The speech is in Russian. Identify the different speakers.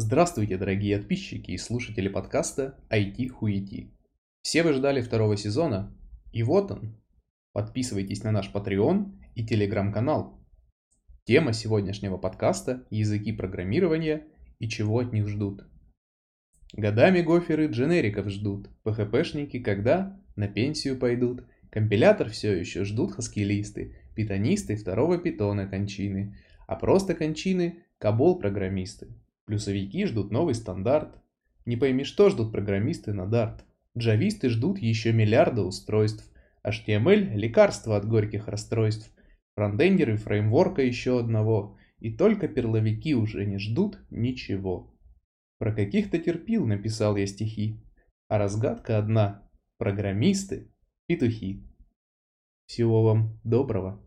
Speaker 1: Здравствуйте, дорогие подписчики и слушатели подкаста IT Хуети. Все вы ждали второго сезона, и вот он. Подписывайтесь на наш Patreon и телеграм-канал. Тема сегодняшнего подкаста – языки программирования и чего от них ждут. Годами гоферы дженериков ждут, PHP-шники когда на пенсию пойдут, компилятор все еще ждут хаскилисты, питонисты второго питона кончины, а просто кончины – кабол-программисты. Плюсовики ждут новый стандарт. Не пойми, что ждут программисты на Dart. Джависты ждут еще миллиарда устройств. HTML – лекарство от горьких расстройств. Фронтендеры фреймворка еще одного. И только перловики уже не ждут ничего. Про каких-то терпил написал я стихи. А разгадка одна. Программисты – петухи. Всего вам доброго.